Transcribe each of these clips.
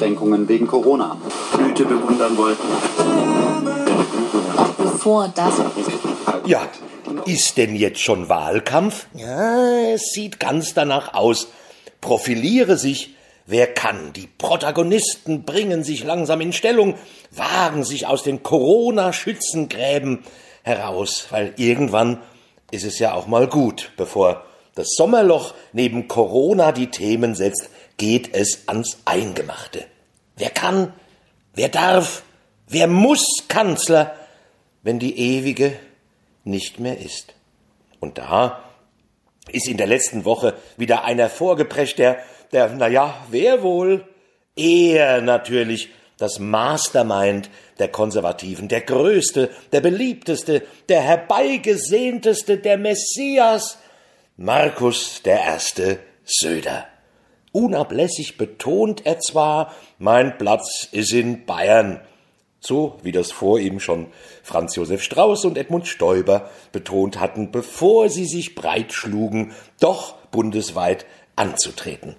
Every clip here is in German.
Einschränkungen wegen Corona. Blüte bewundern wollten. Auch bevor das. Ja, ist denn jetzt schon Wahlkampf? Ja, es sieht ganz danach aus. Profiliere sich, wer kann. Die Protagonisten bringen sich langsam in Stellung, wagen sich aus den Corona-Schützengräben heraus, weil irgendwann ist es ja auch mal gut, bevor das Sommerloch neben Corona die Themen setzt, geht es ans Eingemachte. Wer kann, wer darf, wer muss Kanzler, wenn die ewige nicht mehr ist? Und da ist in der letzten Woche wieder einer vorgeprescht, der, der, na ja, wer wohl? Er natürlich, das Mastermind der Konservativen, der größte, der beliebteste, der herbeigesehnteste, der Messias, Markus der Erste Söder. Unablässig betont er zwar, mein Platz ist in Bayern, so wie das vor ihm schon Franz Josef Strauß und Edmund Stoiber betont hatten, bevor sie sich breitschlugen, doch bundesweit anzutreten.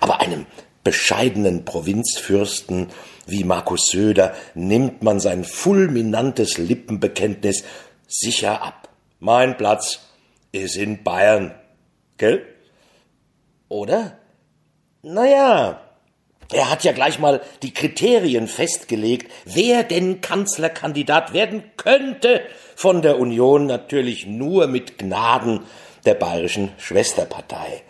Aber einem bescheidenen Provinzfürsten wie Markus Söder nimmt man sein fulminantes Lippenbekenntnis sicher ab. Mein Platz ist in Bayern. Gell? Oder? Naja, er hat ja gleich mal die Kriterien festgelegt, wer denn Kanzlerkandidat werden könnte. Von der Union natürlich nur mit Gnaden der bayerischen Schwesterpartei.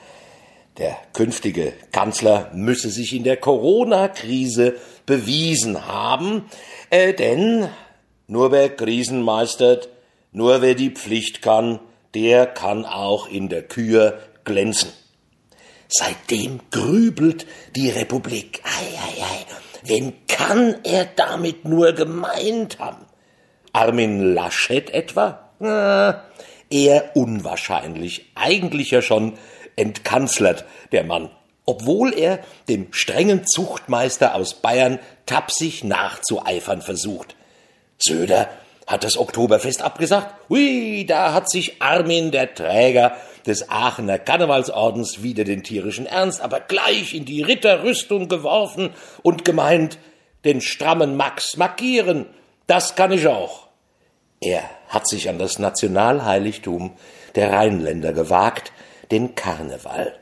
Der künftige Kanzler müsse sich in der Corona-Krise bewiesen haben, äh, denn nur wer Krisen meistert, nur wer die Pflicht kann, der kann auch in der Kür glänzen. Seitdem grübelt die Republik. Ei, ei, ei. Wen kann er damit nur gemeint haben? Armin Laschet etwa? Äh, eher unwahrscheinlich. Eigentlich ja schon entkanzlert, der Mann. Obwohl er dem strengen Zuchtmeister aus Bayern tapsig nachzueifern versucht. Söder hat das Oktoberfest abgesagt. Hui, da hat sich Armin, der Träger des Aachener Karnevalsordens, wieder den tierischen Ernst, aber gleich in die Ritterrüstung geworfen und gemeint, den strammen Max markieren, das kann ich auch. Er hat sich an das Nationalheiligtum der Rheinländer gewagt, den Karneval.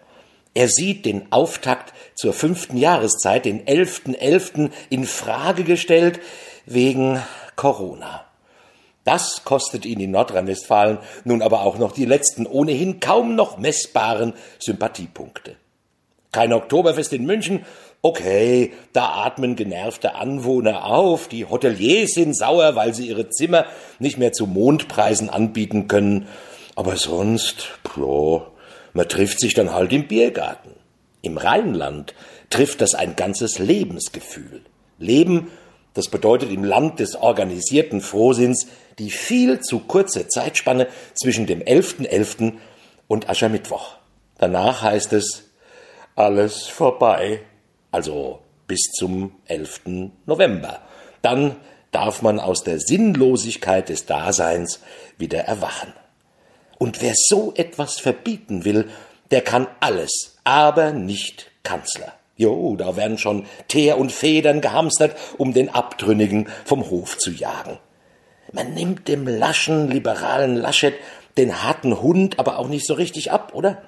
Er sieht den Auftakt zur fünften Jahreszeit, den 11.11., .11., in Frage gestellt wegen Corona. Das kostet ihn in Nordrhein-Westfalen nun aber auch noch die letzten ohnehin kaum noch messbaren Sympathiepunkte. Kein Oktoberfest in München? Okay, da atmen genervte Anwohner auf, die Hoteliers sind sauer, weil sie ihre Zimmer nicht mehr zu Mondpreisen anbieten können. Aber sonst, ja, man trifft sich dann halt im Biergarten. Im Rheinland trifft das ein ganzes Lebensgefühl. Leben, das bedeutet im Land des organisierten Frohsinns die viel zu kurze Zeitspanne zwischen dem 11.11. .11. und Aschermittwoch. Danach heißt es alles vorbei, also bis zum 11. November. Dann darf man aus der Sinnlosigkeit des Daseins wieder erwachen. Und wer so etwas verbieten will, der kann alles, aber nicht Kanzler. Jo, da werden schon Teer und Federn gehamstert, um den Abtrünnigen vom Hof zu jagen. Man nimmt dem laschen, liberalen Laschet den harten Hund aber auch nicht so richtig ab, oder?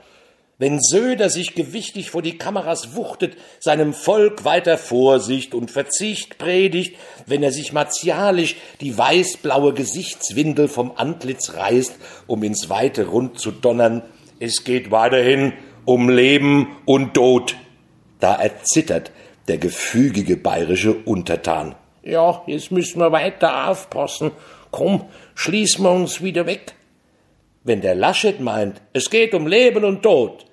Wenn Söder sich gewichtig vor die Kameras wuchtet, seinem Volk weiter Vorsicht und Verzicht predigt, wenn er sich martialisch die weißblaue Gesichtswindel vom Antlitz reißt, um ins weite Rund zu donnern, es geht weiterhin um Leben und Tod. Da erzittert der gefügige bayerische Untertan. Ja, jetzt müssen wir weiter aufpassen. Komm, schließen wir uns wieder weg. Wenn der Laschet meint, es geht um Leben und Tod,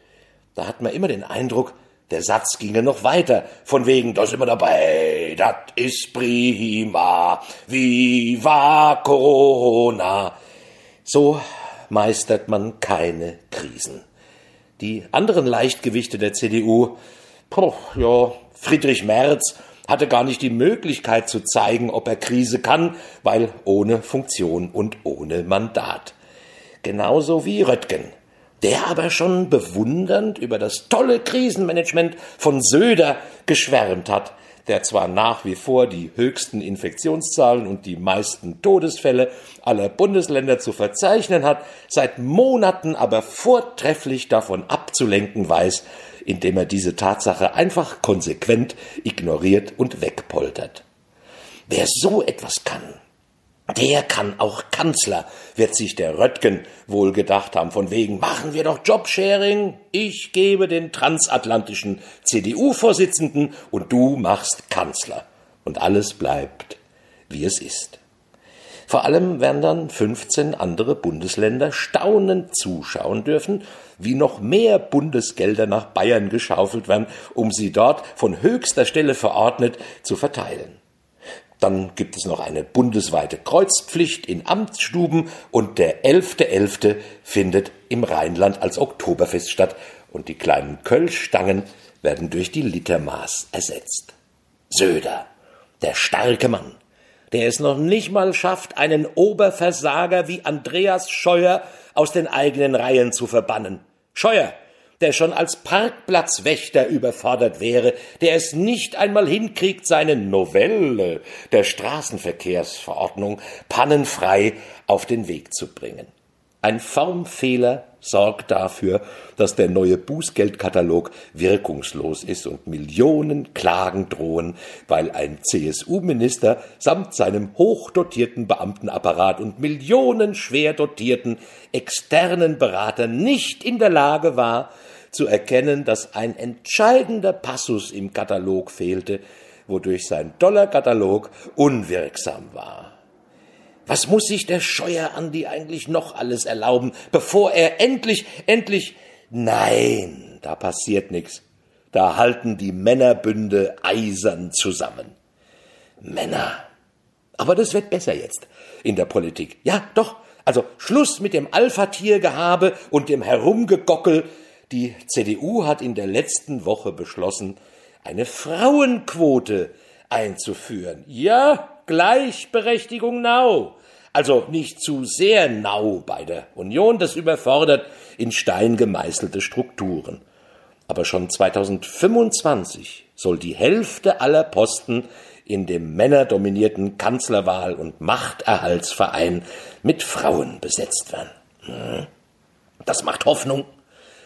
da hat man immer den Eindruck, der Satz ginge noch weiter, von wegen, da sind wir dabei, das ist prima, viva Corona. So meistert man keine Krisen. Die anderen Leichtgewichte der CDU, poh, ja, Friedrich Merz hatte gar nicht die Möglichkeit zu zeigen, ob er Krise kann, weil ohne Funktion und ohne Mandat. Genauso wie Röttgen. der aber schon bewundernd über das tolle Krisenmanagement von Söder geschwärmt hat, der zwar nach wie vor die höchsten Infektionszahlen und die meisten Todesfälle aller Bundesländer zu verzeichnen hat, seit Monaten aber vortrefflich davon abzulenken weiß, indem er diese Tatsache einfach konsequent ignoriert und wegpoltert. Wer so etwas kann, der kann auch Kanzler, wird sich der Röttgen wohl gedacht haben, von wegen machen wir doch Jobsharing, ich gebe den transatlantischen CDU-Vorsitzenden und du machst Kanzler. Und alles bleibt, wie es ist. Vor allem werden dann 15 andere Bundesländer staunend zuschauen dürfen, wie noch mehr Bundesgelder nach Bayern geschaufelt werden, um sie dort von höchster Stelle verordnet zu verteilen. Dann gibt es noch eine bundesweite Kreuzpflicht in Amtsstuben und der 11.11. .11. findet im Rheinland als Oktoberfest statt und die kleinen Kölschstangen werden durch die Litermaß ersetzt. Söder, der starke Mann, der es noch nicht mal schafft, einen Oberversager wie Andreas Scheuer aus den eigenen Reihen zu verbannen. Scheuer, der schon als Parkplatzwächter überfordert wäre, der es nicht einmal hinkriegt, seine Novelle der Straßenverkehrsverordnung pannenfrei auf den Weg zu bringen. Ein Formfehler sorgt dafür, dass der neue Bußgeldkatalog wirkungslos ist und Millionen Klagen drohen, weil ein CSU-Minister samt seinem hochdotierten Beamtenapparat und Millionen schwer dotierten externen Berater nicht in der Lage war, zu erkennen, dass ein entscheidender Passus im Katalog fehlte, wodurch sein Dollarkatalog unwirksam war. Was muss sich der Scheuerandi eigentlich noch alles erlauben, bevor er endlich, endlich, nein, da passiert nichts. Da halten die Männerbünde eisern zusammen. Männer. Aber das wird besser jetzt in der Politik. Ja, doch. Also Schluss mit dem Alpha-Tiergehabe und dem Herumgegockel die CDU hat in der letzten Woche beschlossen, eine Frauenquote einzuführen. Ja, Gleichberechtigung now. Also nicht zu sehr nau bei der Union, das überfordert in Stein gemeißelte Strukturen. Aber schon 2025 soll die Hälfte aller Posten in dem männerdominierten Kanzlerwahl- und Machterhaltsverein mit Frauen besetzt werden. Hm. Das macht Hoffnung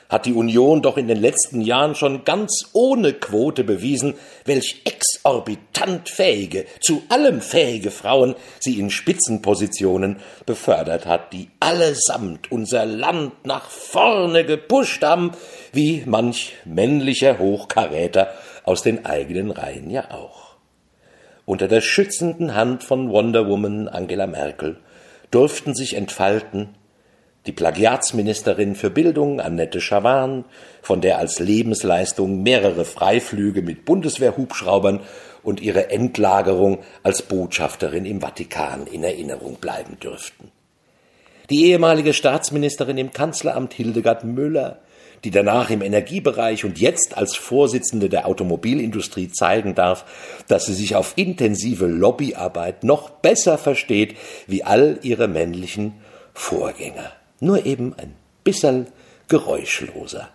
hat die Union doch in den letzten Jahren schon ganz ohne Quote bewiesen, welch exorbitant fähige, zu allem fähige Frauen sie in Spitzenpositionen befördert hat, die allesamt unser Land nach vorne gepusht haben, wie manch männlicher Hochkaräter aus den eigenen Reihen ja auch. Unter der schützenden Hand von Wonder Woman Angela Merkel durften sich entfalten die Plagiatsministerin für Bildung Annette Schawan, von der als Lebensleistung mehrere Freiflüge mit Bundeswehrhubschraubern und ihre Endlagerung als Botschafterin im Vatikan in Erinnerung bleiben dürften. Die ehemalige Staatsministerin im Kanzleramt Hildegard Müller, die danach im Energiebereich und jetzt als Vorsitzende der Automobilindustrie zeigen darf, dass sie sich auf intensive Lobbyarbeit noch besser versteht wie all ihre männlichen Vorgänger nur eben ein bisschen geräuschloser.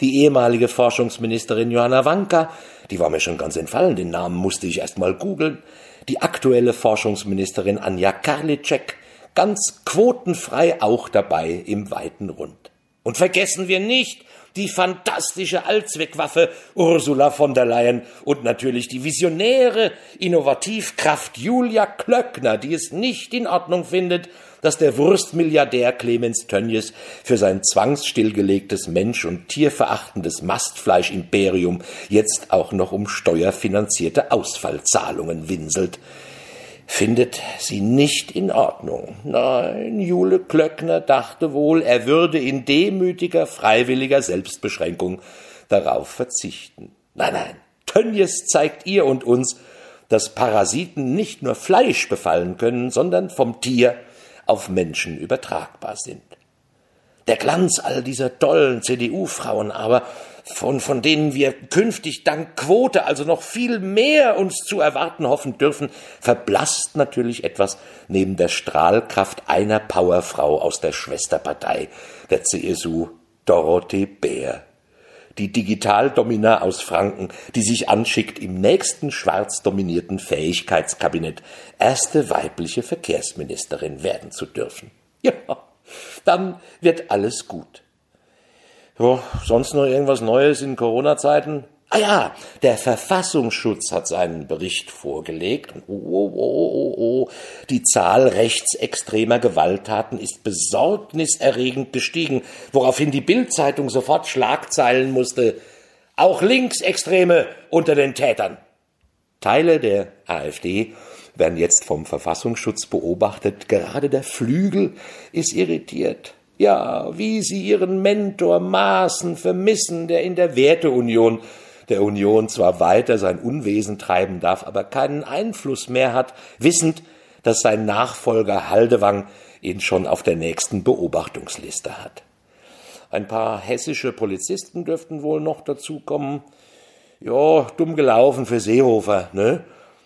Die ehemalige Forschungsministerin Johanna Wanka, die war mir schon ganz entfallen, den Namen musste ich erst mal googeln, die aktuelle Forschungsministerin Anja Karliczek, ganz quotenfrei auch dabei im weiten Rund. Und vergessen wir nicht die fantastische Allzweckwaffe Ursula von der Leyen und natürlich die visionäre Innovativkraft Julia Klöckner, die es nicht in Ordnung findet, dass der Wurstmilliardär Clemens Tönjes für sein zwangsstillgelegtes mensch- und tierverachtendes Mastfleischimperium jetzt auch noch um steuerfinanzierte Ausfallzahlungen winselt. Findet sie nicht in Ordnung. Nein, Jule Klöckner dachte wohl, er würde in demütiger, freiwilliger Selbstbeschränkung darauf verzichten. Nein, nein, Tönjes zeigt ihr und uns, dass Parasiten nicht nur Fleisch befallen können, sondern vom Tier auf Menschen übertragbar sind. Der Glanz all dieser tollen CDU-Frauen aber, von, von denen wir künftig dank Quote also noch viel mehr uns zu erwarten hoffen dürfen, verblasst natürlich etwas neben der Strahlkraft einer Powerfrau aus der Schwesterpartei der CSU Dorothee Bär, die Digitaldomina aus Franken, die sich anschickt, im nächsten schwarz dominierten Fähigkeitskabinett erste weibliche Verkehrsministerin werden zu dürfen. Ja, dann wird alles gut. Jo, sonst noch irgendwas Neues in Corona-Zeiten? Ah ja, der Verfassungsschutz hat seinen Bericht vorgelegt. Oh, oh, oh, oh, oh. Die Zahl rechtsextremer Gewalttaten ist besorgniserregend gestiegen, woraufhin die Bildzeitung sofort Schlagzeilen musste. Auch Linksextreme unter den Tätern. Teile der AfD werden jetzt vom Verfassungsschutz beobachtet. Gerade der Flügel ist irritiert. Ja, wie sie ihren Mentor Maaßen vermissen, der in der Werteunion der Union zwar weiter sein Unwesen treiben darf, aber keinen Einfluss mehr hat, wissend, dass sein Nachfolger Haldewang ihn schon auf der nächsten Beobachtungsliste hat. Ein paar hessische Polizisten dürften wohl noch dazukommen. Ja, dumm gelaufen für Seehofer, ne?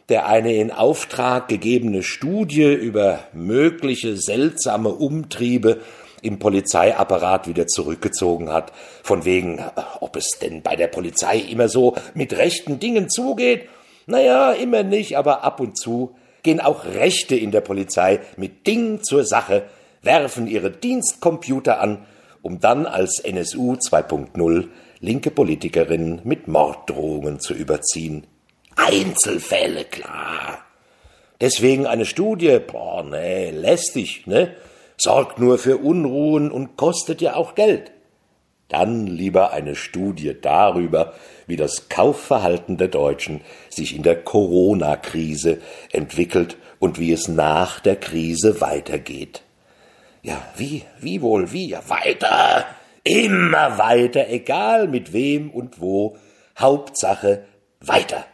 Der eine in Auftrag gegebene Studie über mögliche seltsame Umtriebe im Polizeiapparat wieder zurückgezogen hat, von wegen, ob es denn bei der Polizei immer so mit rechten Dingen zugeht. Naja, immer nicht, aber ab und zu gehen auch Rechte in der Polizei mit Ding zur Sache, werfen ihre Dienstcomputer an, um dann als NSU 2.0 linke Politikerinnen mit Morddrohungen zu überziehen. Einzelfälle, klar. Deswegen eine Studie, boah, nee, lästig, ne? Sorgt nur für Unruhen und kostet ja auch Geld. Dann lieber eine Studie darüber, wie das Kaufverhalten der Deutschen sich in der Corona-Krise entwickelt und wie es nach der Krise weitergeht. Ja, wie, wie wohl, wie, ja, weiter, immer weiter, egal mit wem und wo, Hauptsache weiter.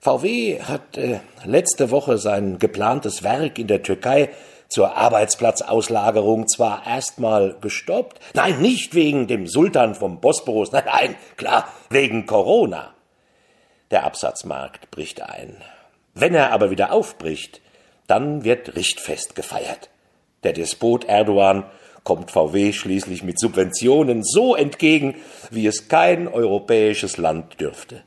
VW hat äh, letzte Woche sein geplantes Werk in der Türkei zur Arbeitsplatzauslagerung zwar erstmal gestoppt, nein, nicht wegen dem Sultan vom Bosporus, nein, nein, klar, wegen Corona. Der Absatzmarkt bricht ein. Wenn er aber wieder aufbricht, dann wird Richtfest gefeiert. Der Despot Erdogan kommt VW schließlich mit Subventionen so entgegen, wie es kein europäisches Land dürfte.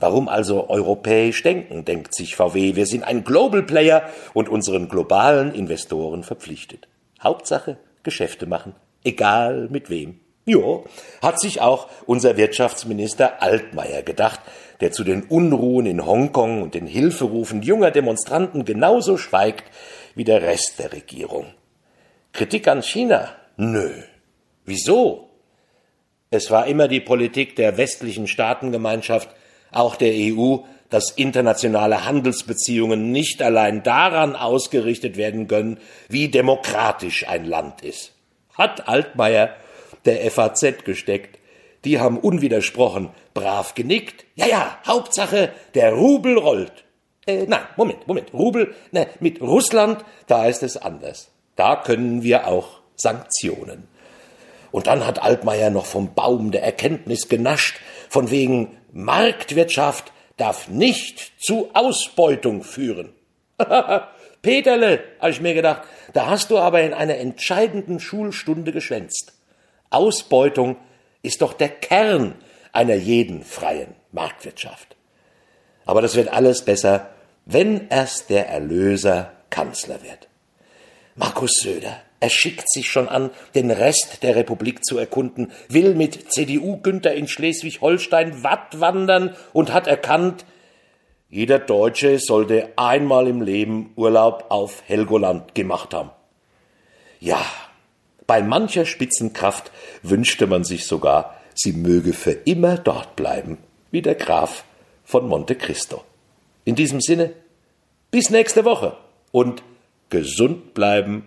Warum also europäisch denken, denkt sich VW. Wir sind ein Global Player und unseren globalen Investoren verpflichtet. Hauptsache Geschäfte machen, egal mit wem. Jo, hat sich auch unser Wirtschaftsminister Altmaier gedacht, der zu den Unruhen in Hongkong und den Hilferufen junger Demonstranten genauso schweigt wie der Rest der Regierung. Kritik an China? Nö. Wieso? Es war immer die Politik der westlichen Staatengemeinschaft, auch der EU, dass internationale Handelsbeziehungen nicht allein daran ausgerichtet werden können, wie demokratisch ein Land ist. Hat Altmaier der FAZ gesteckt. Die haben unwidersprochen brav genickt. Ja, ja, Hauptsache, der Rubel rollt. Äh, nein, Moment, Moment. Rubel, ne, mit Russland, da ist es anders. Da können wir auch Sanktionen. Und dann hat Altmaier noch vom Baum der Erkenntnis genascht, von wegen Marktwirtschaft darf nicht zu Ausbeutung führen. Peterle, habe ich mir gedacht, da hast du aber in einer entscheidenden Schulstunde geschwänzt. Ausbeutung ist doch der Kern einer jeden freien Marktwirtschaft. Aber das wird alles besser, wenn erst der Erlöser Kanzler wird. Markus Söder, er schickt sich schon an, den Rest der Republik zu erkunden, will mit CDU-Günther in Schleswig-Holstein Watt wandern und hat erkannt, jeder Deutsche sollte einmal im Leben Urlaub auf Helgoland gemacht haben. Ja, bei mancher Spitzenkraft wünschte man sich sogar, sie möge für immer dort bleiben, wie der Graf von Monte Cristo. In diesem Sinne, bis nächste Woche und gesund bleiben